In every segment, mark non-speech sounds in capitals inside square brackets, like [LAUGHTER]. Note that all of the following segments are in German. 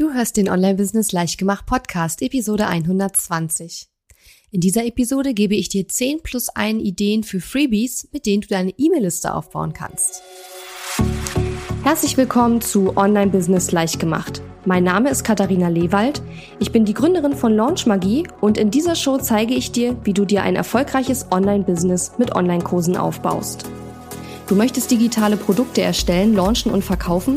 Du hörst den Online-Business Leichtgemacht Podcast, Episode 120. In dieser Episode gebe ich dir 10 plus 1 Ideen für Freebies, mit denen du deine E-Mail-Liste aufbauen kannst. Herzlich willkommen zu Online-Business Leichtgemacht. Mein Name ist Katharina Lewald. Ich bin die Gründerin von Launch Magie und in dieser Show zeige ich dir, wie du dir ein erfolgreiches Online-Business mit Online-Kursen aufbaust. Du möchtest digitale Produkte erstellen, launchen und verkaufen?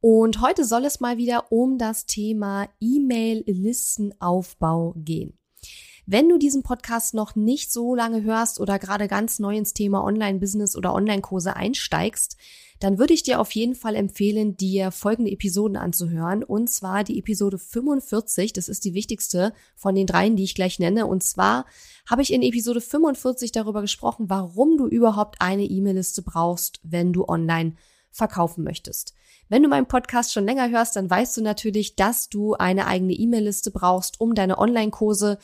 und heute soll es mal wieder um das Thema E-Mail-Listenaufbau gehen. Wenn du diesen Podcast noch nicht so lange hörst oder gerade ganz neu ins Thema Online-Business oder Online-Kurse einsteigst, dann würde ich dir auf jeden Fall empfehlen, dir folgende Episoden anzuhören. Und zwar die Episode 45. Das ist die wichtigste von den dreien, die ich gleich nenne. Und zwar habe ich in Episode 45 darüber gesprochen, warum du überhaupt eine E-Mail-Liste brauchst, wenn du online verkaufen möchtest. Wenn du meinen Podcast schon länger hörst, dann weißt du natürlich, dass du eine eigene E-Mail-Liste brauchst, um deine Online-Kurse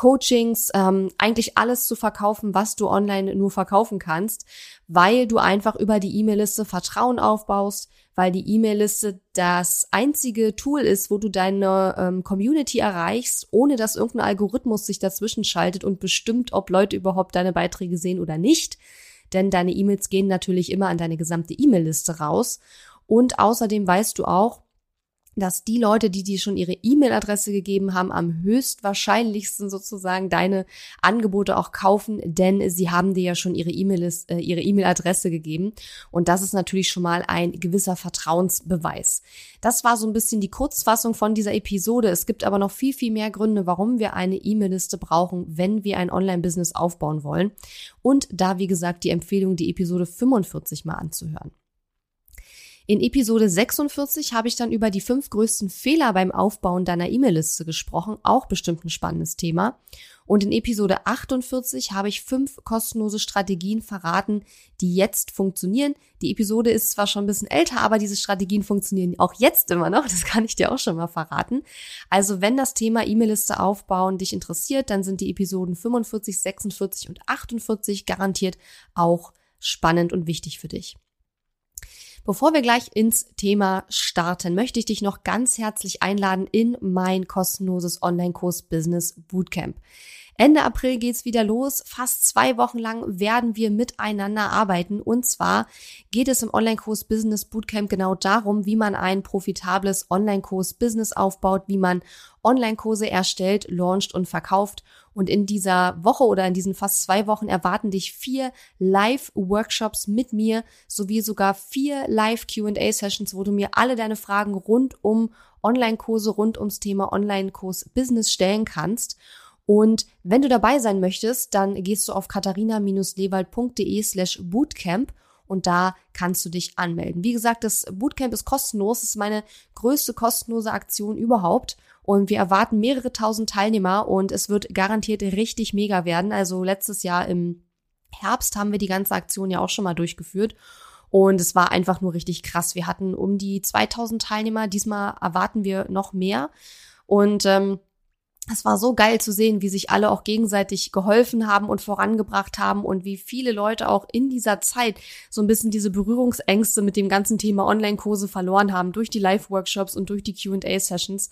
Coachings, ähm, eigentlich alles zu verkaufen, was du online nur verkaufen kannst, weil du einfach über die E-Mail-Liste Vertrauen aufbaust, weil die E-Mail-Liste das einzige Tool ist, wo du deine ähm, Community erreichst, ohne dass irgendein Algorithmus sich dazwischen schaltet und bestimmt, ob Leute überhaupt deine Beiträge sehen oder nicht. Denn deine E-Mails gehen natürlich immer an deine gesamte E-Mail-Liste raus. Und außerdem weißt du auch, dass die Leute, die dir schon ihre E-Mail-Adresse gegeben haben, am höchstwahrscheinlichsten sozusagen deine Angebote auch kaufen, denn sie haben dir ja schon ihre äh, E-Mail-Adresse gegeben und das ist natürlich schon mal ein gewisser Vertrauensbeweis. Das war so ein bisschen die Kurzfassung von dieser Episode. Es gibt aber noch viel viel mehr Gründe, warum wir eine E-Mail-Liste brauchen, wenn wir ein Online-Business aufbauen wollen und da wie gesagt die Empfehlung, die Episode 45 mal anzuhören. In Episode 46 habe ich dann über die fünf größten Fehler beim Aufbauen deiner E-Mail-Liste gesprochen, auch bestimmt ein spannendes Thema. Und in Episode 48 habe ich fünf kostenlose Strategien verraten, die jetzt funktionieren. Die Episode ist zwar schon ein bisschen älter, aber diese Strategien funktionieren auch jetzt immer noch. Das kann ich dir auch schon mal verraten. Also wenn das Thema E-Mail-Liste aufbauen dich interessiert, dann sind die Episoden 45, 46 und 48 garantiert auch spannend und wichtig für dich. Bevor wir gleich ins Thema starten, möchte ich dich noch ganz herzlich einladen in mein kostenloses Online-Kurs Business Bootcamp. Ende April geht's wieder los. Fast zwei Wochen lang werden wir miteinander arbeiten. Und zwar geht es im Online-Kurs Business Bootcamp genau darum, wie man ein profitables Online-Kurs Business aufbaut, wie man Online-Kurse erstellt, launcht und verkauft. Und in dieser Woche oder in diesen fast zwei Wochen erwarten dich vier Live-Workshops mit mir sowie sogar vier Live-QA-Sessions, wo du mir alle deine Fragen rund um Online-Kurse, rund ums Thema Online-Kurs-Business stellen kannst. Und wenn du dabei sein möchtest, dann gehst du auf katharina-lewald.de slash bootcamp und da kannst du dich anmelden. Wie gesagt, das Bootcamp ist kostenlos, ist meine größte kostenlose Aktion überhaupt und wir erwarten mehrere tausend Teilnehmer und es wird garantiert richtig mega werden. Also letztes Jahr im Herbst haben wir die ganze Aktion ja auch schon mal durchgeführt und es war einfach nur richtig krass. Wir hatten um die 2000 Teilnehmer, diesmal erwarten wir noch mehr und ähm, es war so geil zu sehen, wie sich alle auch gegenseitig geholfen haben und vorangebracht haben und wie viele Leute auch in dieser Zeit so ein bisschen diese Berührungsängste mit dem ganzen Thema Online-Kurse verloren haben durch die Live-Workshops und durch die QA-Sessions.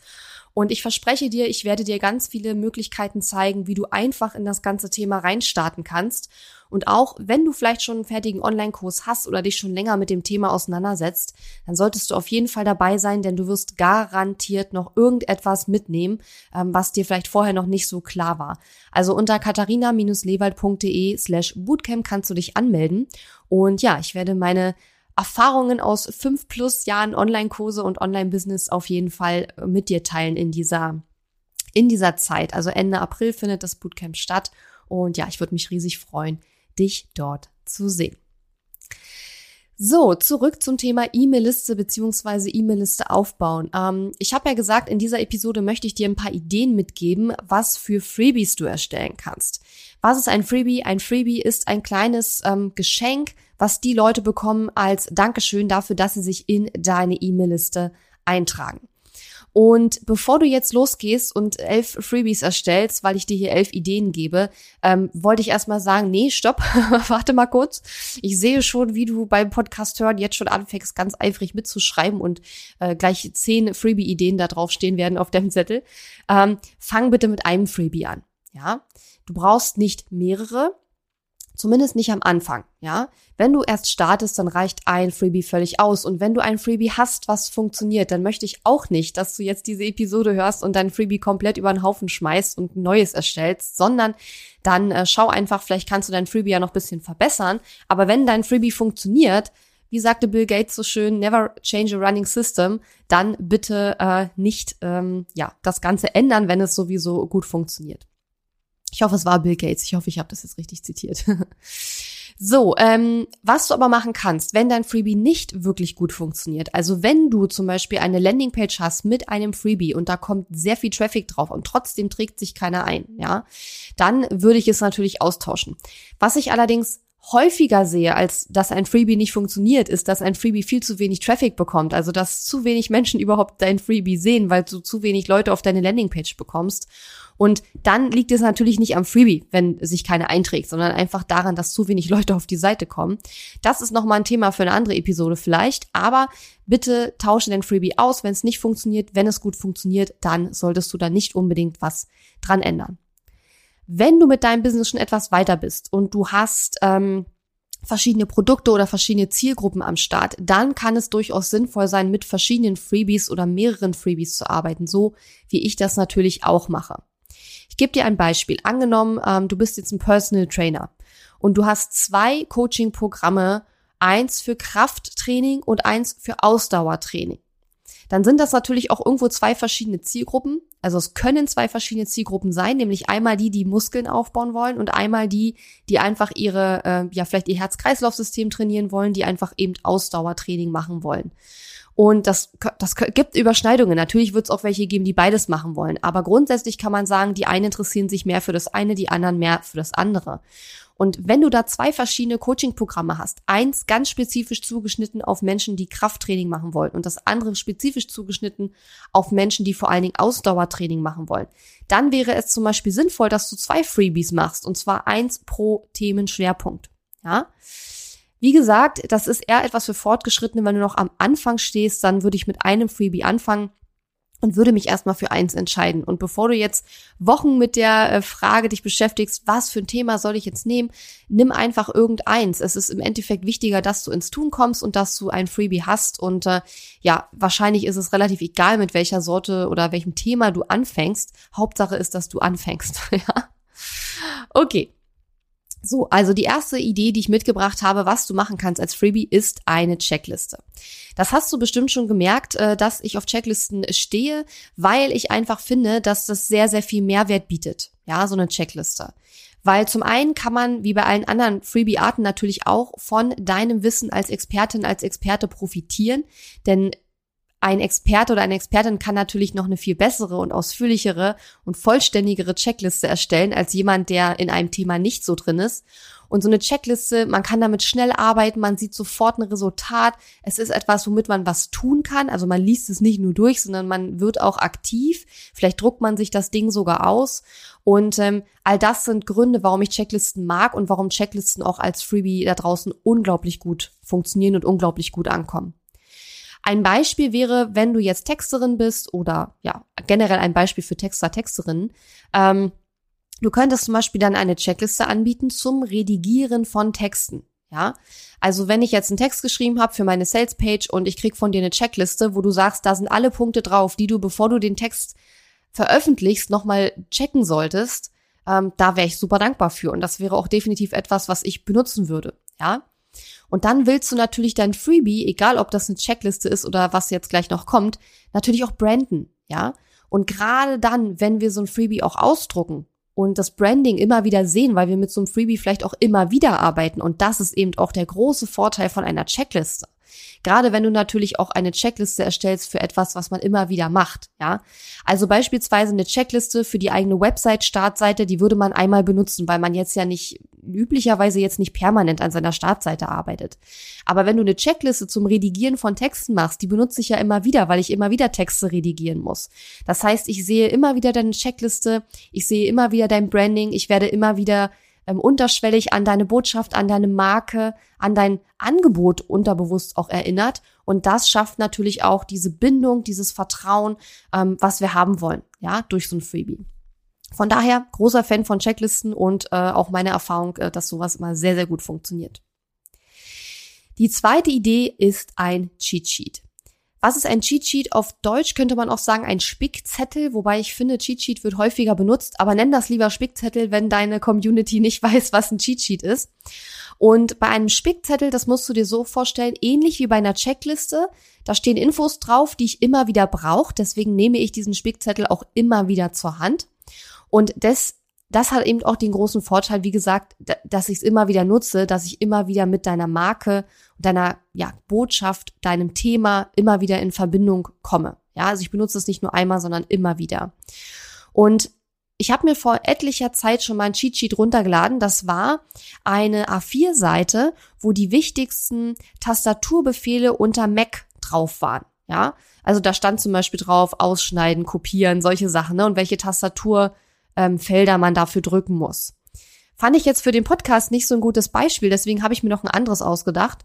Und ich verspreche dir, ich werde dir ganz viele Möglichkeiten zeigen, wie du einfach in das ganze Thema reinstarten kannst. Und auch wenn du vielleicht schon einen fertigen Online-Kurs hast oder dich schon länger mit dem Thema auseinandersetzt, dann solltest du auf jeden Fall dabei sein, denn du wirst garantiert noch irgendetwas mitnehmen, ähm, was dir vielleicht vorher noch nicht so klar war. Also unter katharina-lewald.de slash bootcamp kannst du dich anmelden. Und ja, ich werde meine Erfahrungen aus fünf plus Jahren Online-Kurse und Online-Business auf jeden Fall äh, mit dir teilen in dieser, in dieser Zeit. Also Ende April findet das Bootcamp statt. Und ja, ich würde mich riesig freuen, dich dort zu sehen. So, zurück zum Thema E-Mail-Liste beziehungsweise E-Mail-Liste aufbauen. Ähm, ich habe ja gesagt, in dieser Episode möchte ich dir ein paar Ideen mitgeben, was für Freebies du erstellen kannst. Was ist ein Freebie? Ein Freebie ist ein kleines ähm, Geschenk, was die Leute bekommen als Dankeschön dafür, dass sie sich in deine E-Mail-Liste eintragen. Und bevor du jetzt losgehst und elf Freebies erstellst, weil ich dir hier elf Ideen gebe, ähm, wollte ich erstmal sagen, nee, stopp, [LAUGHS] warte mal kurz. Ich sehe schon, wie du beim Podcast hören jetzt schon anfängst, ganz eifrig mitzuschreiben und äh, gleich zehn Freebie-Ideen da drauf stehen werden auf deinem Zettel. Ähm, fang bitte mit einem Freebie an. Ja, du brauchst nicht mehrere. Zumindest nicht am Anfang, ja. Wenn du erst startest, dann reicht ein Freebie völlig aus. Und wenn du ein Freebie hast, was funktioniert, dann möchte ich auch nicht, dass du jetzt diese Episode hörst und dein Freebie komplett über den Haufen schmeißt und ein neues erstellst, sondern dann äh, schau einfach, vielleicht kannst du dein Freebie ja noch bisschen verbessern. Aber wenn dein Freebie funktioniert, wie sagte Bill Gates so schön, never change a running system, dann bitte äh, nicht ähm, ja das Ganze ändern, wenn es sowieso gut funktioniert. Ich hoffe, es war Bill Gates. Ich hoffe, ich habe das jetzt richtig zitiert. [LAUGHS] so, ähm, was du aber machen kannst, wenn dein Freebie nicht wirklich gut funktioniert, also wenn du zum Beispiel eine Landingpage hast mit einem Freebie und da kommt sehr viel Traffic drauf und trotzdem trägt sich keiner ein, ja, dann würde ich es natürlich austauschen. Was ich allerdings häufiger sehe, als dass ein Freebie nicht funktioniert, ist, dass ein Freebie viel zu wenig Traffic bekommt. Also, dass zu wenig Menschen [LAUGHS] überhaupt dein Freebie sehen, weil du zu wenig Leute auf deine Landingpage bekommst. Und dann liegt es natürlich nicht am Freebie, wenn sich keiner einträgt, sondern einfach daran, dass zu wenig [LAUGHS] Leute auf die Seite kommen. Das ist nochmal ein Thema für eine andere Episode vielleicht, aber bitte tausche den Freebie aus, wenn es nicht funktioniert. Wenn es gut funktioniert, dann solltest du da nicht unbedingt was dran ändern. Wenn du mit deinem Business schon etwas weiter bist und du hast ähm, verschiedene Produkte oder verschiedene Zielgruppen am Start, dann kann es durchaus sinnvoll sein, mit verschiedenen Freebies oder mehreren Freebies zu arbeiten, so wie ich das natürlich auch mache gebe dir ein Beispiel. Angenommen, ähm, du bist jetzt ein Personal Trainer und du hast zwei Coaching-Programme, eins für Krafttraining und eins für Ausdauertraining. Dann sind das natürlich auch irgendwo zwei verschiedene Zielgruppen. Also es können zwei verschiedene Zielgruppen sein, nämlich einmal die, die Muskeln aufbauen wollen und einmal die, die einfach ihre, äh, ja vielleicht ihr Herz-Kreislauf-System trainieren wollen, die einfach eben Ausdauertraining machen wollen. Und das, das gibt Überschneidungen. Natürlich wird es auch welche geben, die beides machen wollen. Aber grundsätzlich kann man sagen, die einen interessieren sich mehr für das eine, die anderen mehr für das andere. Und wenn du da zwei verschiedene Coaching-Programme hast, eins ganz spezifisch zugeschnitten auf Menschen, die Krafttraining machen wollen und das andere spezifisch zugeschnitten auf Menschen, die vor allen Dingen Ausdauertraining machen wollen, dann wäre es zum Beispiel sinnvoll, dass du zwei Freebies machst und zwar eins pro Themenschwerpunkt. Ja. Wie gesagt, das ist eher etwas für Fortgeschrittene. Wenn du noch am Anfang stehst, dann würde ich mit einem Freebie anfangen und würde mich erstmal für eins entscheiden. Und bevor du jetzt Wochen mit der äh, Frage dich beschäftigst, was für ein Thema soll ich jetzt nehmen, nimm einfach irgendeins. Es ist im Endeffekt wichtiger, dass du ins Tun kommst und dass du ein Freebie hast. Und äh, ja, wahrscheinlich ist es relativ egal, mit welcher Sorte oder welchem Thema du anfängst. Hauptsache ist, dass du anfängst. [LAUGHS] ja. Okay. So, also die erste Idee, die ich mitgebracht habe, was du machen kannst als Freebie, ist eine Checkliste. Das hast du bestimmt schon gemerkt, äh, dass ich auf Checklisten stehe, weil ich einfach finde, dass das sehr, sehr viel Mehrwert bietet. Ja, so eine Checkliste. Weil zum einen kann man, wie bei allen anderen Freebie-Arten, natürlich auch von deinem Wissen als Expertin, als Experte profitieren. Denn ein Experte oder eine Expertin kann natürlich noch eine viel bessere und ausführlichere und vollständigere Checkliste erstellen als jemand, der in einem Thema nicht so drin ist. Und so eine Checkliste, man kann damit schnell arbeiten, man sieht sofort ein Resultat. Es ist etwas, womit man was tun kann. Also man liest es nicht nur durch, sondern man wird auch aktiv. Vielleicht druckt man sich das Ding sogar aus. Und ähm, all das sind Gründe, warum ich Checklisten mag und warum Checklisten auch als Freebie da draußen unglaublich gut funktionieren und unglaublich gut ankommen. Ein Beispiel wäre, wenn du jetzt Texterin bist oder ja, generell ein Beispiel für Texter, Texterinnen. Ähm, du könntest zum Beispiel dann eine Checkliste anbieten zum Redigieren von Texten. Ja, also wenn ich jetzt einen Text geschrieben habe für meine Salespage und ich krieg von dir eine Checkliste, wo du sagst, da sind alle Punkte drauf, die du, bevor du den Text veröffentlichst, nochmal checken solltest, ähm, da wäre ich super dankbar für. Und das wäre auch definitiv etwas, was ich benutzen würde. Ja, und dann willst du natürlich dein Freebie, egal ob das eine Checkliste ist oder was jetzt gleich noch kommt, natürlich auch branden, ja? Und gerade dann, wenn wir so ein Freebie auch ausdrucken und das Branding immer wieder sehen, weil wir mit so einem Freebie vielleicht auch immer wieder arbeiten. Und das ist eben auch der große Vorteil von einer Checkliste. Gerade wenn du natürlich auch eine Checkliste erstellst für etwas, was man immer wieder macht, ja. Also beispielsweise eine Checkliste für die eigene Website-Startseite, die würde man einmal benutzen, weil man jetzt ja nicht, üblicherweise jetzt nicht permanent an seiner Startseite arbeitet. Aber wenn du eine Checkliste zum Redigieren von Texten machst, die benutze ich ja immer wieder, weil ich immer wieder Texte redigieren muss. Das heißt, ich sehe immer wieder deine Checkliste, ich sehe immer wieder dein Branding, ich werde immer wieder ähm, unterschwellig an deine Botschaft, an deine Marke, an dein Angebot unterbewusst auch erinnert. Und das schafft natürlich auch diese Bindung, dieses Vertrauen, ähm, was wir haben wollen, ja, durch so ein Freebie. Von daher großer Fan von Checklisten und äh, auch meine Erfahrung, äh, dass sowas immer sehr, sehr gut funktioniert. Die zweite Idee ist ein Cheat Sheet. Was ist ein Cheat Sheet? Auf Deutsch könnte man auch sagen ein Spickzettel, wobei ich finde, Cheat Sheet wird häufiger benutzt, aber nenn das lieber Spickzettel, wenn deine Community nicht [LAUGHS] weiß, was ein Cheat Sheet ist. Und bei einem Spickzettel, das musst du dir so vorstellen, ähnlich wie bei einer Checkliste, da stehen Infos drauf, die ich immer wieder brauche, deswegen nehme ich diesen Spickzettel auch immer wieder zur Hand. Und das das hat eben auch den großen Vorteil, wie gesagt, dass ich es immer wieder nutze, dass ich immer wieder mit deiner Marke, deiner ja, Botschaft, deinem Thema immer wieder in Verbindung komme. Ja, also ich benutze es nicht nur einmal, sondern immer wieder. Und ich habe mir vor etlicher Zeit schon mal ein Cheat Sheet runtergeladen. Das war eine A4-Seite, wo die wichtigsten Tastaturbefehle unter Mac drauf waren. Ja, also da stand zum Beispiel drauf, ausschneiden, kopieren, solche Sachen, ne? Und welche Tastatur ähm, Felder man dafür drücken muss. Fand ich jetzt für den Podcast nicht so ein gutes Beispiel, deswegen habe ich mir noch ein anderes ausgedacht.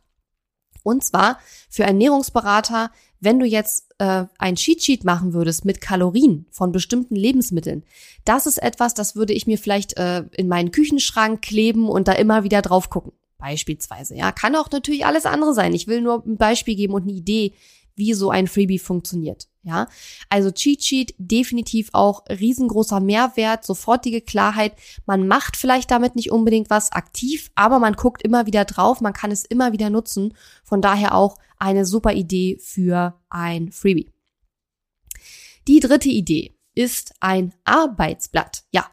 Und zwar für Ernährungsberater, wenn du jetzt äh, ein Cheat Sheet machen würdest mit Kalorien von bestimmten Lebensmitteln, das ist etwas, das würde ich mir vielleicht äh, in meinen Küchenschrank kleben und da immer wieder drauf gucken. Beispielsweise, ja. Kann auch natürlich alles andere sein. Ich will nur ein Beispiel geben und eine Idee, wie so ein Freebie funktioniert. Ja, also Cheat Sheet definitiv auch riesengroßer Mehrwert, sofortige Klarheit. Man macht vielleicht damit nicht unbedingt was aktiv, aber man guckt immer wieder drauf, man kann es immer wieder nutzen. Von daher auch eine super Idee für ein Freebie. Die dritte Idee ist ein Arbeitsblatt. Ja,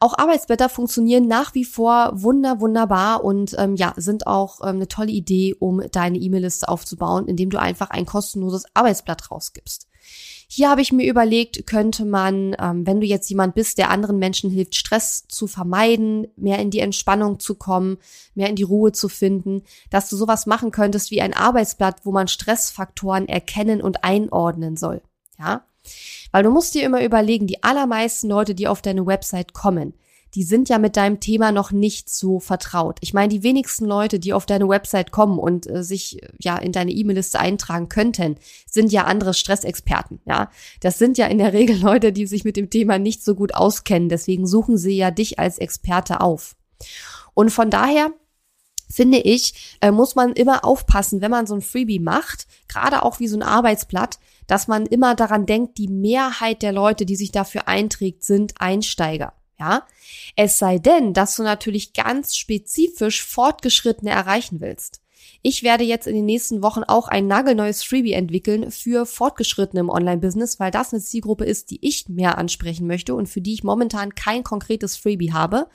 auch Arbeitsblätter funktionieren nach wie vor wunder, wunderbar und ähm, ja, sind auch ähm, eine tolle Idee, um deine E-Mail-Liste aufzubauen, indem du einfach ein kostenloses Arbeitsblatt rausgibst. Hier habe ich mir überlegt, könnte man, ähm, wenn du jetzt jemand bist, der anderen Menschen hilft, Stress zu vermeiden, mehr in die Entspannung zu kommen, mehr in die Ruhe zu finden, dass du sowas machen könntest wie ein Arbeitsblatt, wo man Stressfaktoren erkennen und einordnen soll. Ja? Weil du musst dir immer überlegen, die allermeisten Leute, die auf deine Website kommen, die sind ja mit deinem Thema noch nicht so vertraut. Ich meine, die wenigsten Leute, die auf deine Website kommen und äh, sich ja in deine E-Mail-Liste eintragen könnten, sind ja andere Stressexperten, ja. Das sind ja in der Regel [LAUGHS] Leute, die sich mit dem Thema nicht so gut auskennen. Deswegen suchen sie ja dich als Experte auf. Und von daher finde ich, äh, muss man immer aufpassen, wenn man so ein Freebie macht, gerade auch wie so ein Arbeitsblatt, dass man immer daran denkt, die Mehrheit der Leute, die sich dafür einträgt, sind Einsteiger. Ja, es sei denn, dass du natürlich ganz spezifisch Fortgeschrittene erreichen willst. Ich werde jetzt in den nächsten Wochen auch ein nagelneues Freebie entwickeln für Fortgeschrittene im Online-Business, weil das eine Zielgruppe ist, die ich mehr ansprechen möchte und für die ich momentan kein konkretes Freebie habe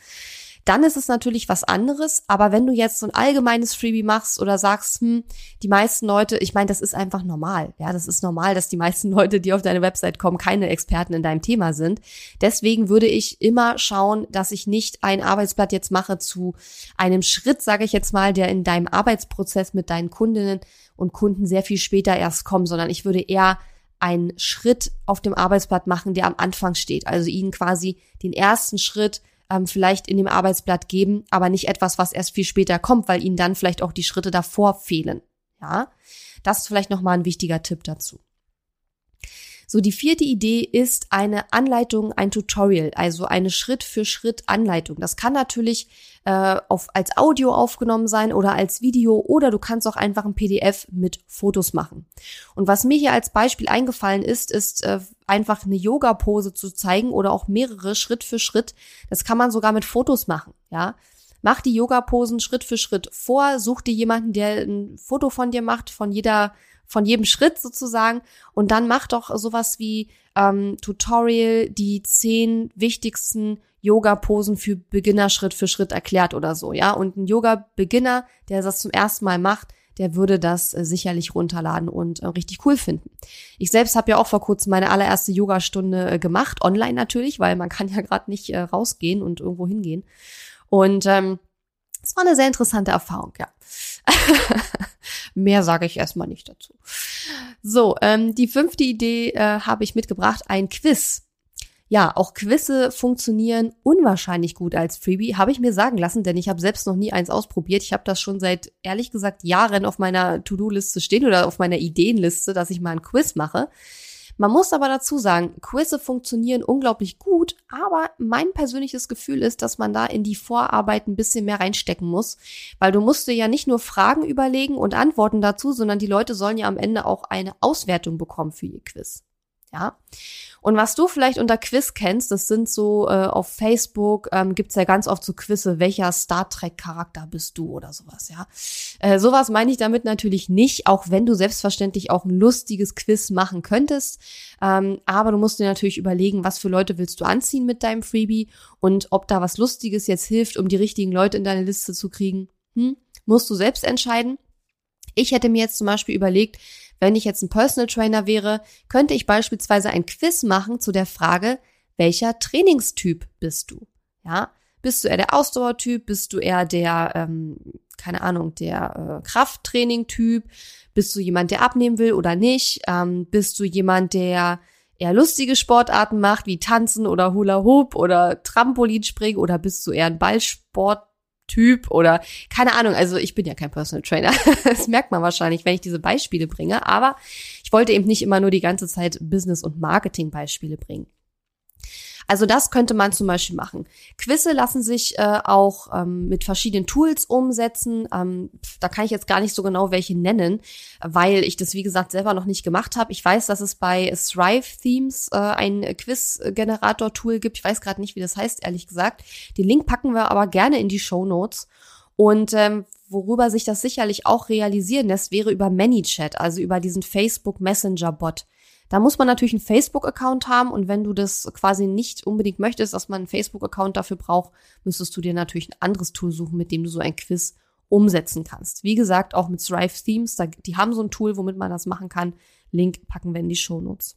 dann ist es natürlich was anderes. Aber wenn du jetzt so ein allgemeines Freebie machst oder sagst, hm, die meisten Leute, ich meine, das ist einfach normal. Ja, das ist normal, dass die meisten [LAUGHS] Leute, die auf deine Website kommen, keine Experten in deinem Thema sind. Deswegen würde ich immer schauen, dass ich nicht ein Arbeitsblatt jetzt mache zu einem Schritt, sage ich jetzt mal, der in deinem Arbeitsprozess mit deinen Kundinnen und Kunden sehr viel später erst kommt, sondern ich würde eher einen Schritt auf dem Arbeitsblatt machen, der am Anfang steht. Also ihnen quasi den ersten Schritt ähm, vielleicht in dem Arbeitsblatt geben, aber nicht etwas, was erst viel später kommt, weil ihnen dann vielleicht auch die Schritte davor fehlen. Ja, das ist vielleicht nochmal ein wichtiger Tipp dazu. So, die vierte Idee ist eine Anleitung, ein Tutorial, also eine Schritt-für-Schritt-Anleitung. Das kann natürlich äh, auf, als Audio aufgenommen sein oder als Video oder du kannst auch einfach ein PDF mit Fotos machen. Und was mir hier als Beispiel eingefallen ist, ist äh, einfach eine Yoga-Pose zu zeigen oder auch mehrere Schritt für Schritt. Das kann man sogar mit Fotos machen, ja. Mach die Yoga-Posen Schritt für Schritt vor, such dir jemanden, der ein Foto von dir macht, von jeder von jedem Schritt sozusagen und dann mach doch sowas wie ähm, Tutorial, die zehn wichtigsten Yoga-Posen für Beginner Schritt für Schritt erklärt oder so, ja. Und ein Yoga-Beginner, der das zum ersten Mal macht, der würde das äh, sicherlich runterladen und äh, richtig cool finden. Ich selbst habe ja auch vor kurzem meine allererste Yogastunde äh, gemacht, online natürlich, weil man kann ja gerade nicht äh, rausgehen und irgendwo hingehen. Und ähm, es war eine sehr interessante Erfahrung, ja. [LAUGHS] Mehr sage ich erstmal nicht dazu. So, ähm, die fünfte Idee äh, habe ich mitgebracht, ein Quiz. Ja, auch Quizze funktionieren unwahrscheinlich gut als Freebie, habe ich mir sagen lassen, denn ich habe selbst noch nie eins ausprobiert. Ich habe das schon seit, ehrlich gesagt, Jahren auf meiner To-Do-Liste stehen oder auf meiner Ideenliste, dass ich mal ein Quiz mache. Man muss aber dazu sagen, Quizze funktionieren unglaublich gut, aber mein persönliches Gefühl ist, dass man da in die Vorarbeit ein bisschen mehr reinstecken muss, weil du musst dir ja nicht nur Fragen überlegen und Antworten dazu, sondern die Leute sollen ja am Ende auch eine Auswertung bekommen für ihr Quiz. Ja. Und was du vielleicht unter Quiz kennst, das sind so äh, auf Facebook ähm, gibt's ja ganz oft so Quizze, welcher Star Trek Charakter bist du oder sowas, ja. Äh, sowas meine ich damit natürlich nicht, auch wenn du selbstverständlich auch ein lustiges Quiz machen könntest. Ähm, aber du musst dir natürlich überlegen, was für Leute willst du anziehen mit deinem Freebie und ob da was Lustiges jetzt hilft, um die richtigen Leute in deine Liste zu kriegen. Hm? Musst du selbst entscheiden. Ich hätte mir jetzt zum Beispiel überlegt, wenn ich jetzt ein Personal Trainer wäre, könnte ich beispielsweise ein Quiz machen zu der Frage, welcher Trainingstyp bist du? Ja, bist du eher der Ausdauertyp? Bist du eher der, ähm, keine Ahnung, der äh, Krafttraining-Typ? Bist du jemand, der abnehmen will oder nicht? Ähm, bist du jemand, der eher lustige Sportarten macht, wie Tanzen oder Hula Hoop oder Trampolinspringen? Oder bist du eher ein Ballsport Typ oder keine Ahnung. Also ich bin ja kein Personal Trainer. [LAUGHS] Das merkt man wahrscheinlich, wenn ich diese Beispiele bringe. Aber ich wollte eben nicht immer nur die ganze Zeit Business- und Marketing-Beispiele bringen. Also das könnte man zum Beispiel machen. Quizze lassen sich äh, auch ähm, mit verschiedenen Tools umsetzen. Ähm, da kann ich jetzt gar nicht so genau welche nennen, weil ich das wie gesagt selber noch nicht gemacht habe. Ich weiß, dass es bei Thrive Themes äh, ein Quiz-Generator-Tool gibt. Ich weiß gerade nicht, wie das heißt, ehrlich gesagt. Den Link packen wir aber gerne in die Show Notes. Und ähm, worüber sich das sicherlich auch realisieren lässt, wäre über ManyChat, also über diesen Facebook Messenger Bot. Da muss man natürlich einen Facebook-Account haben und wenn du das quasi nicht unbedingt möchtest, dass man einen Facebook-Account dafür braucht, müsstest du dir natürlich ein anderes Tool suchen, mit dem du so ein Quiz umsetzen kannst. Wie gesagt, auch mit Thrive Themes, da, die haben so ein Tool, womit man das machen kann. Link packen wir in die Show Notes.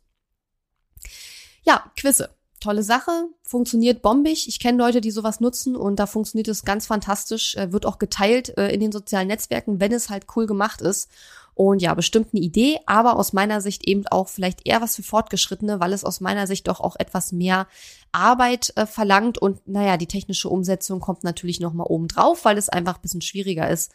Ja, Quizze. Tolle Sache, funktioniert bombig. Ich kenne Leute, die sowas nutzen und da funktioniert es ganz fantastisch, äh, wird auch geteilt äh, in den sozialen Netzwerken, wenn es halt cool gemacht ist. Und ja, bestimmt eine Idee, aber aus meiner Sicht eben auch vielleicht eher was für Fortgeschrittene, weil es aus meiner Sicht doch auch etwas mehr Arbeit äh, verlangt und naja, die technische Umsetzung kommt natürlich nochmal oben drauf, weil es einfach ein bisschen schwieriger ist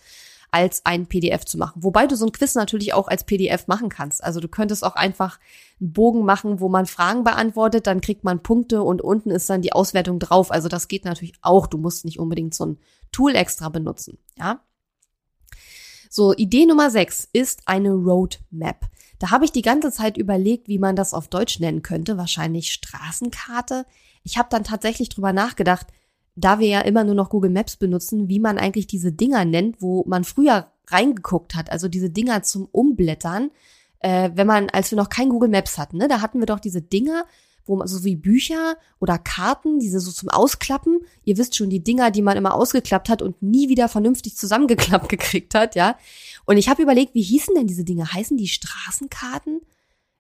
als ein PDF zu machen. Wobei du so ein Quiz natürlich auch als PDF machen kannst. Also du könntest auch einfach einen Bogen machen, wo man Fragen beantwortet, dann kriegt man Punkte und unten ist dann die Auswertung drauf. Also das geht natürlich auch. Du musst nicht unbedingt so ein Tool extra benutzen, ja? So, Idee Nummer 6 ist eine Roadmap. Da habe ich die ganze Zeit überlegt, wie man das auf Deutsch nennen könnte. Wahrscheinlich Straßenkarte. Ich habe dann tatsächlich drüber nachgedacht, da wir ja immer nur noch Google Maps benutzen, wie man eigentlich diese Dinger nennt, wo man früher reingeguckt hat. Also diese Dinger zum Umblättern. Äh, wenn man, als wir noch kein Google Maps hatten, ne, da hatten wir doch diese Dinger, wo man so wie Bücher oder Karten, diese so zum Ausklappen. Ihr wisst schon, die Dinger, die man immer ausgeklappt hat und nie wieder vernünftig zusammengeklappt [LAUGHS] gekriegt hat, ja. Und ich habe überlegt, wie hießen denn diese Dinge? Heißen die Straßenkarten?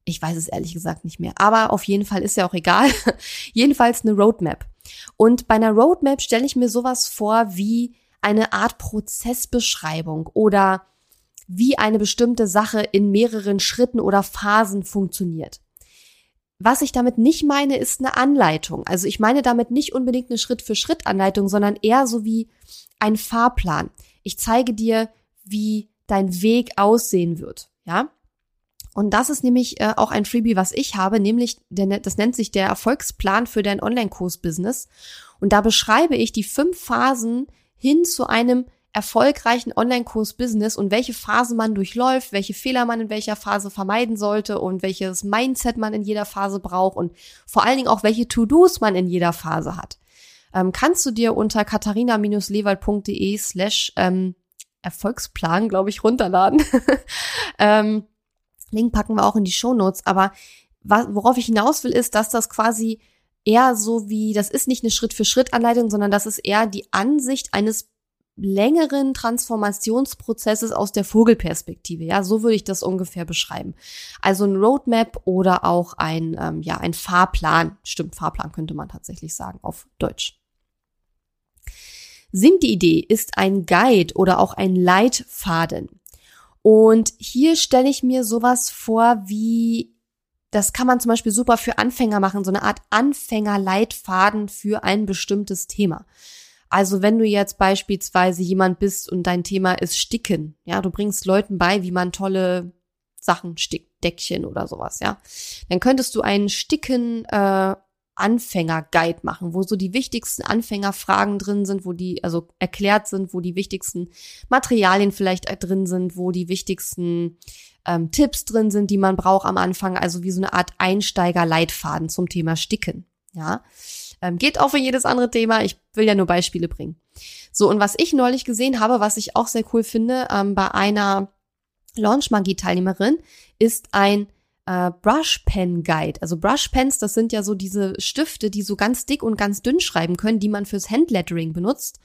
Ich weiß es ehrlich gesagt nicht mehr. Aber auf jeden Fall ist ja auch egal. [LAUGHS] Jedenfalls eine Roadmap. Und bei einer Roadmap stelle ich mir sowas vor wie eine Art Prozessbeschreibung oder wie eine bestimmte Sache in mehreren Schritten oder Phasen funktioniert. Was ich damit nicht meine, ist eine Anleitung. Also ich meine damit nicht unbedingt eine Schritt-für-Schritt-Anleitung, sondern eher so wie ein Fahrplan. Ich zeige dir, wie dein Weg aussehen wird. Ja? Und das ist nämlich äh, auch ein Freebie, was ich habe, nämlich, der, ne-, das nennt sich der Erfolgsplan für dein Online-Kurs-Business. Und da beschreibe ich die fünf Phasen hin zu einem erfolgreichen Online-Kurs-Business und welche Phase man durchläuft, welche Fehler man in welcher Phase vermeiden sollte und welches Mindset man in jeder Phase braucht und vor allen Dingen auch welche To-Dos man in jeder Phase hat. Ähm, kannst du dir unter katharina-lewald.de slash ähm, Erfolgsplan, glaube ich, runterladen. [LAUGHS] ähm, Link packen wir auch in die Show Notes. Aber worauf ich hinaus will, ist, dass das quasi eher so wie, das ist nicht eine Schritt-für-Schritt-Anleitung, sondern das ist eher die Ansicht eines längeren Transformationsprozesses aus der Vogelperspektive. Ja, so würde ich das ungefähr beschreiben. Also ein Roadmap oder auch ein, ähm, ja, ein Fahrplan. Stimmt, Fahrplan könnte man tatsächlich sagen auf Deutsch. Siebte Idee ist ein Guide oder auch ein Leitfaden. Und hier stelle ich mir sowas vor wie, das kann man zum Beispiel super für Anfänger machen, so eine Art Anfängerleitfaden für ein bestimmtes Thema. Also wenn du jetzt beispielsweise jemand bist und dein Thema ist Sticken, ja, du bringst Leuten bei, wie man tolle Sachen stickt, Deckchen oder sowas, ja, dann könntest du einen Sticken äh, Anfänger-Guide machen, wo so die wichtigsten Anfängerfragen drin sind, wo die also erklärt sind, wo die wichtigsten Materialien vielleicht drin sind, wo die wichtigsten ähm, Tipps drin sind, die man braucht am Anfang, also wie so eine Art Einsteiger-Leitfaden zum Thema Sticken. Ja, ähm, geht auch für jedes andere Thema. Ich will ja nur Beispiele bringen. So, und was ich neulich gesehen habe, was ich auch sehr cool finde, ähm, bei einer Launch-Magie-Teilnehmerin, ist ein äh, Brush Pen Guide. Also Brush Pens, das sind ja so diese Stifte, die so ganz dick und ganz dünn schreiben können, die man fürs Handlettering benutzt.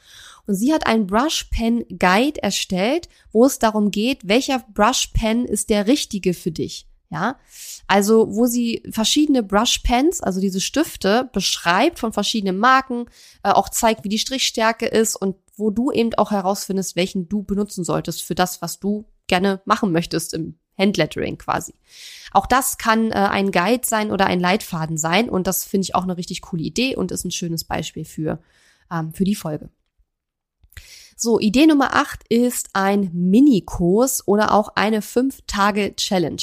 Und sie hat einen Brush Pen Guide erstellt, wo es darum geht, welcher Brush Pen ist der richtige für dich. Ja, also wo sie verschiedene Brush Pens, also diese Stifte, beschreibt von verschiedenen Marken, äh, auch zeigt, wie die Strichstärke ist und wo du eben auch herausfindest, welchen du benutzen solltest für das, was du gerne machen möchtest im Handlettering quasi. Auch das kann äh, ein Guide sein oder ein Leitfaden sein und das finde ich auch eine richtig coole Idee und ist ein schönes Beispiel für, ähm, für die Folge. So, Idee Nummer 8 ist ein Minikurs oder auch eine 5-Tage-Challenge.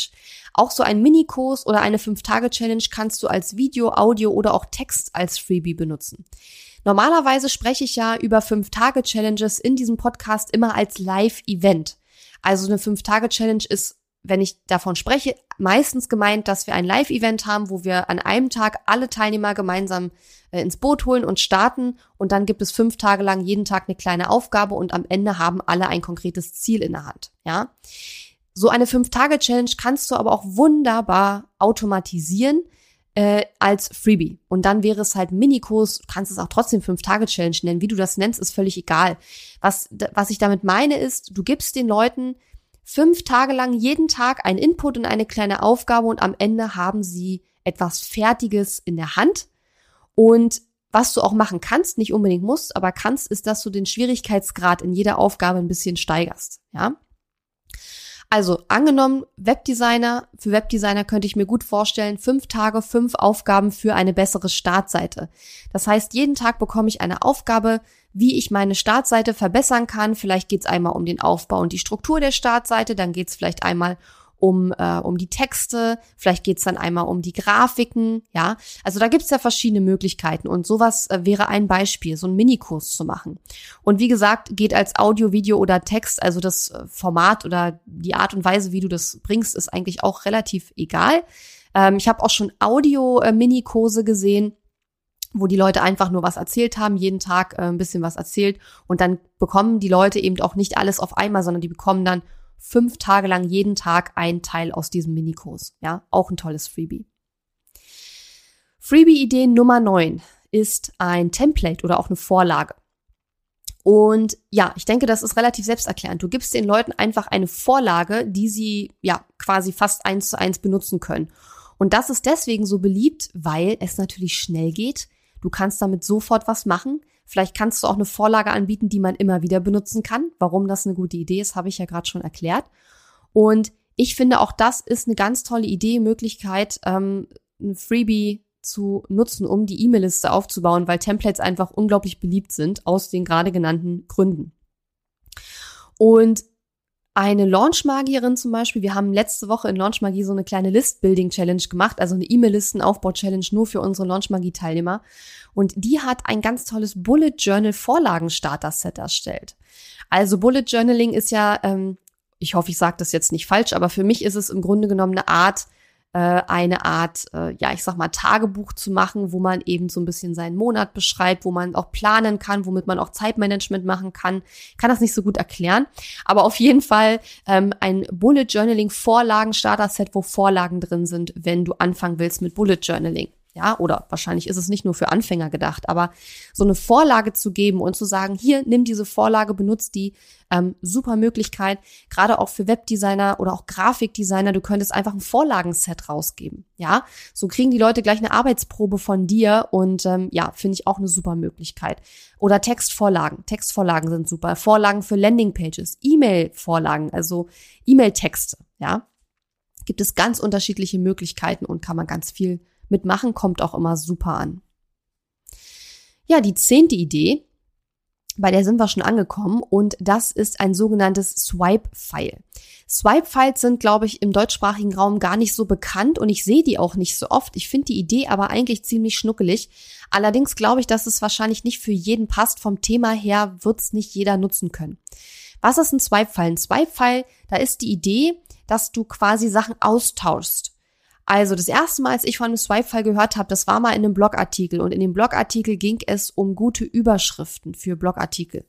Auch so ein Minikurs oder eine 5-Tage-Challenge kannst du als Video, Audio oder auch Text als Freebie benutzen. Normalerweise spreche ich ja über 5-Tage-Challenges in diesem Podcast immer als Live-Event. Also eine 5-Tage-Challenge ist wenn ich davon spreche, meistens gemeint, dass wir ein Live-Event haben, wo wir an einem Tag alle Teilnehmer gemeinsam äh, ins Boot holen und starten. Und dann gibt es fünf Tage lang jeden Tag eine kleine Aufgabe und am Ende haben alle ein konkretes Ziel in der Hand. Ja. So eine Fünf-Tage-Challenge kannst du aber auch wunderbar automatisieren äh, als Freebie. Und dann wäre es halt Minikurs, du kannst es auch trotzdem Fünf-Tage-Challenge nennen. Wie du das nennst, ist völlig egal. Was, was ich damit meine ist, du gibst den Leuten fünf Tage lang jeden Tag ein Input und eine kleine Aufgabe und am Ende haben sie etwas Fertiges in der Hand. Und was du auch machen kannst, nicht unbedingt musst, aber kannst, ist, dass du den Schwierigkeitsgrad in jeder Aufgabe ein bisschen steigerst. Ja. Also angenommen, Webdesigner, für Webdesigner könnte ich mir gut vorstellen, fünf Tage, fünf Aufgaben für eine bessere Startseite. Das heißt, jeden Tag bekomme ich eine Aufgabe, wie ich meine Startseite verbessern kann. Vielleicht geht es einmal um den Aufbau und die Struktur der Startseite, dann geht es vielleicht einmal um, äh, um die Texte, vielleicht geht es dann einmal um die Grafiken, ja. Also da gibt es ja verschiedene Möglichkeiten und sowas äh, wäre ein Beispiel, so einen Minikurs zu machen. Und wie gesagt, geht als Audio, Video oder Text, also das äh, Format oder die Art und Weise, wie du das bringst, ist eigentlich auch relativ egal. Ähm, ich habe auch schon Audio-Minikurse äh, gesehen wo die Leute einfach nur was erzählt haben, jeden Tag äh, ein bisschen was erzählt und dann bekommen die Leute eben auch nicht alles auf einmal, sondern die bekommen dann fünf Tage lang jeden Tag ein Teil aus diesem Minikurs. Ja, auch ein tolles Freebie. Freebie-Idee Nummer neun ist ein Template oder auch eine Vorlage. Und ja, ich denke, das ist relativ selbsterklärend. Du gibst den Leuten einfach eine Vorlage, die sie ja quasi fast eins zu eins benutzen können. Und das ist deswegen so beliebt, weil es natürlich schnell geht, Du kannst damit sofort was machen. Vielleicht kannst du auch eine Vorlage anbieten, die man immer wieder benutzen kann. Warum das eine gute Idee ist, habe ich ja gerade schon erklärt. Und ich finde, auch das ist eine ganz tolle Idee, Möglichkeit, ähm, ein Freebie zu nutzen, um die E-Mail-Liste aufzubauen, weil Templates einfach unglaublich beliebt sind aus den gerade genannten Gründen. Und eine Launchmagierin zum Beispiel, wir haben letzte Woche in Launchmagie so eine kleine List-Building-Challenge gemacht, also eine E-Mail-Listenaufbau-Challenge nur für unsere Launchmagie-Teilnehmer. Und die hat ein ganz tolles Bullet Journal Vorlagen-Starter-Set erstellt. Also Bullet Journaling ist ja, ähm, ich hoffe, ich sage das jetzt nicht falsch, aber für mich ist es im Grunde genommen eine Art, eine Art, äh, ja, ich sag mal, Tagebuch zu machen, wo man eben so ein bisschen seinen Monat beschreibt, wo man auch planen kann, womit man auch Zeitmanagement machen kann. Kann das nicht so gut erklären. Aber auf jeden Fall ähm, ein Bullet Journaling Vorlagen Starter Set, wo Vorlagen drin sind, wenn du anfangen willst mit Bullet Journaling. Ja, oder wahrscheinlich ist es nicht nur für Anfänger gedacht, aber so eine Vorlage zu geben und zu sagen, hier, nimm diese Vorlage, benutzt die, ähm, super Möglichkeit, gerade auch für Webdesigner oder auch Grafikdesigner, du könntest einfach ein Vorlagenset rausgeben. Ja, so kriegen die Leute gleich eine Arbeitsprobe von dir und ähm, ja, finde ich auch eine super Möglichkeit. Oder Textvorlagen. Textvorlagen sind super. Vorlagen für Landingpages, E-Mail-Vorlagen, also E-Mail-Texte, ja. Gibt es ganz unterschiedliche Möglichkeiten und kann man ganz viel mitmachen, kommt auch immer super an. Ja, die zehnte Idee, bei der sind wir schon angekommen und das ist ein sogenanntes Swipe-File. Swipe-Files sind, glaube ich, im deutschsprachigen Raum gar nicht so bekannt und ich sehe die auch nicht so oft. Ich finde die Idee aber eigentlich ziemlich schnuckelig. Allerdings glaube ich, dass es wahrscheinlich nicht für jeden passt. Vom Thema her wird es nicht jeder nutzen können. Was ist ein Swipe-File? Ein Swipe-File, da ist die Idee, dass du quasi Sachen austauschst. Also das erste Mal, als ich von einem Swipe-File gehört habe, das war mal in einem Blogartikel und in dem Blogartikel ging es um gute Überschriften für Blogartikel.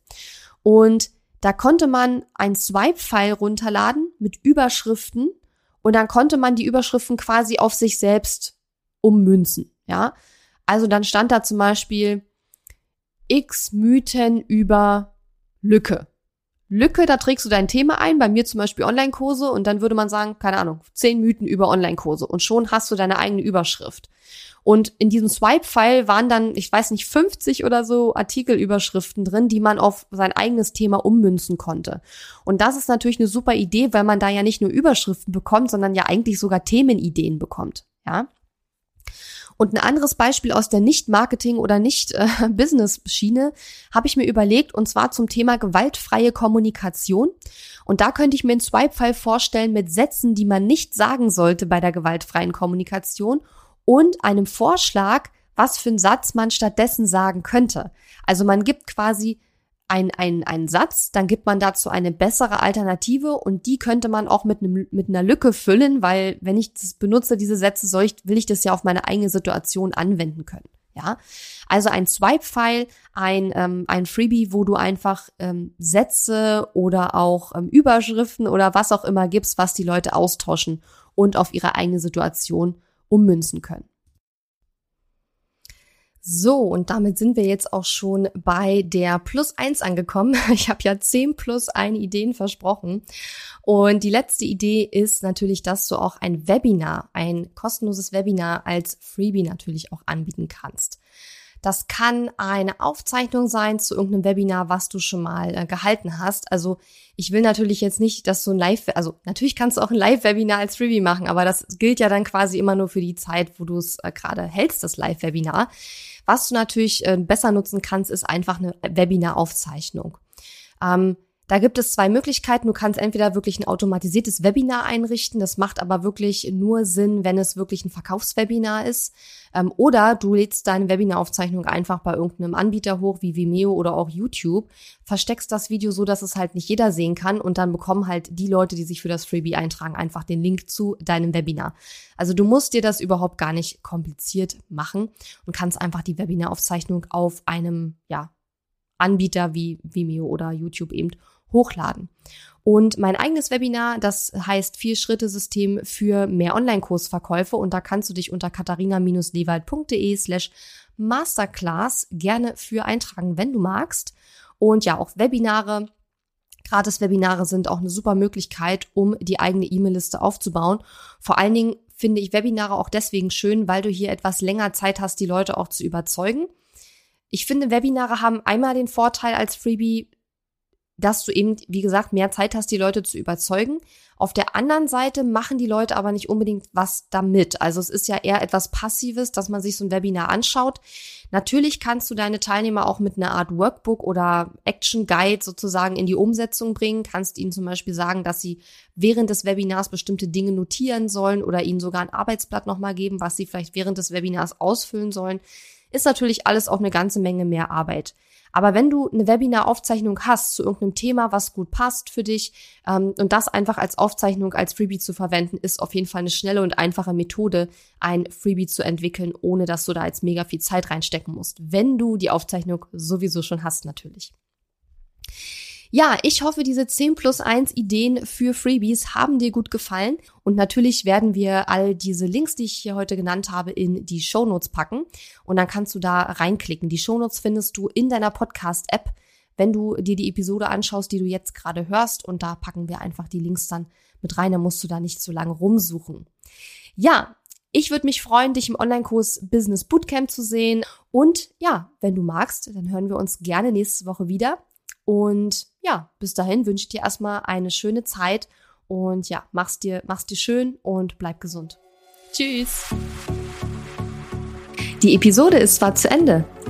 Und da konnte man ein Swipe-File runterladen mit Überschriften und dann konnte man die Überschriften quasi auf sich selbst ummünzen, ja. Also dann stand da zum Beispiel X Mythen über Lücke. Lücke, da trägst du dein Thema ein, bei mir zum Beispiel Online-Kurse und dann würde man sagen, keine Ahnung, zehn Mythen über Online-Kurse und schon hast du deine eigene Überschrift. Und in diesem Swipe-File waren dann, ich weiß nicht, 50 oder so Artikelüberschriften drin, die man auf sein eigenes Thema ummünzen konnte. Und das ist natürlich eine super Idee, weil man da ja nicht nur Überschriften bekommt, sondern ja eigentlich sogar Themenideen bekommt. Ja. Und ein anderes Beispiel aus der Nicht-Marketing- oder Nicht-Business-Schiene habe ich mir überlegt, und zwar zum Thema gewaltfreie Kommunikation. Und da könnte ich mir einen Swipe-File vorstellen mit Sätzen, die man nicht sagen sollte bei der gewaltfreien Kommunikation und einem Vorschlag, was für einen Satz man stattdessen sagen könnte. Also man gibt quasi ein, ein, einen Satz, dann gibt man dazu eine bessere Alternative und die könnte man auch mit, einem, mit einer Lücke füllen, weil wenn ich das benutze, diese Sätze, soll ich, will ich das ja auf meine eigene Situation anwenden können. Ja, also ein Swipe-File, ein, ähm, ein Freebie, wo du einfach ähm, Sätze oder auch ähm, Überschriften oder was auch immer gibst, was die Leute austauschen und auf ihre eigene Situation ummünzen können. So, und damit sind wir jetzt auch schon bei der Plus eins angekommen. [LAUGHS] Ich habe ja zehn plus ein Ideen versprochen. Und die letzte Idee ist natürlich, dass du auch ein Webinar, ein kostenloses Webinar als Freebie natürlich auch anbieten kannst. Das kann eine Aufzeichnung sein zu irgendeinem Webinar, was du schon mal äh, gehalten hast. Also ich will natürlich jetzt nicht, dass du ein Live, also natürlich kannst du auch ein Live-Webinar als Freebie machen, aber das gilt ja dann quasi immer nur für die Zeit, wo du es äh, gerade hältst, das Live-Webinar. Was du natürlich äh, besser nutzen kannst, ist einfach eine Webinar-Aufzeichnung. Ähm, da gibt es zwei Möglichkeiten. Du kannst entweder wirklich ein automatisiertes Webinar einrichten. Das macht aber wirklich nur Sinn, wenn es wirklich ein Verkaufswebinar ist. Ähm, oder du lädst deine Webinaraufzeichnung einfach bei irgendeinem Anbieter hoch, wie Vimeo oder auch YouTube, versteckst das Video so, dass es halt nicht jeder sehen kann und dann bekommen halt die Leute, die sich für das Freebie eintragen, einfach den Link zu deinem Webinar. Also du musst dir das überhaupt gar nicht kompliziert machen und kannst einfach die Webinaraufzeichnung auf einem, ja, Anbieter wie Vimeo oder YouTube eben hochladen. Und mein eigenes Webinar, das heißt Vier-Schritte-System für mehr Online-Kursverkäufe. Und da kannst du dich unter katharina-lewald.de slash Masterclass gerne für eintragen, wenn du magst. Und ja, auch Webinare, Gratis-Webinare sind auch eine super Möglichkeit, um die eigene E-Mail-Liste aufzubauen. Vor allen Dingen finde ich Webinare auch deswegen schön, weil du hier etwas länger Zeit hast, die Leute auch zu überzeugen. Ich finde, Webinare haben einmal den Vorteil als Freebie, dass du eben, wie gesagt, mehr Zeit hast, die Leute zu überzeugen. Auf der anderen Seite machen die Leute aber nicht unbedingt was damit. Also es ist ja eher etwas Passives, dass man sich so ein Webinar anschaut. Natürlich kannst du deine Teilnehmer auch mit einer Art Workbook oder Action Guide sozusagen in die Umsetzung bringen. Kannst ihnen zum Beispiel sagen, dass sie während des Webinars bestimmte Dinge notieren sollen oder ihnen sogar ein Arbeitsblatt nochmal geben, was sie vielleicht während des Webinars ausfüllen sollen. Ist natürlich alles auch eine ganze Menge mehr Arbeit. Aber wenn du eine Webinar-Aufzeichnung hast zu irgendeinem Thema, was gut passt für dich ähm, und das einfach als Aufzeichnung, als Freebie zu verwenden, ist auf jeden Fall eine schnelle und einfache Methode, ein Freebie zu entwickeln, ohne dass du da jetzt mega viel Zeit reinstecken musst. Wenn du die Aufzeichnung sowieso schon hast, natürlich. Ja, ich hoffe, diese 10 plus 1 Ideen für Freebies haben dir gut gefallen. Und natürlich werden wir all diese Links, die ich hier heute genannt habe, in die Show Notes packen. Und dann kannst du da reinklicken. Die Show Notes findest du in deiner Podcast-App, wenn du dir die Episode anschaust, die du jetzt gerade hörst. Und da packen wir einfach die Links dann mit rein. Da musst du da nicht so lange rumsuchen. Ja, ich würde mich freuen, dich im Online-Kurs Business Bootcamp zu sehen. Und ja, wenn du magst, dann hören wir uns gerne nächste Woche wieder. Und ja, bis dahin wünsche ich dir erstmal eine schöne Zeit und ja, mach's dir, mach's dir schön und bleib gesund. Tschüss! Die Episode ist zwar zu Ende,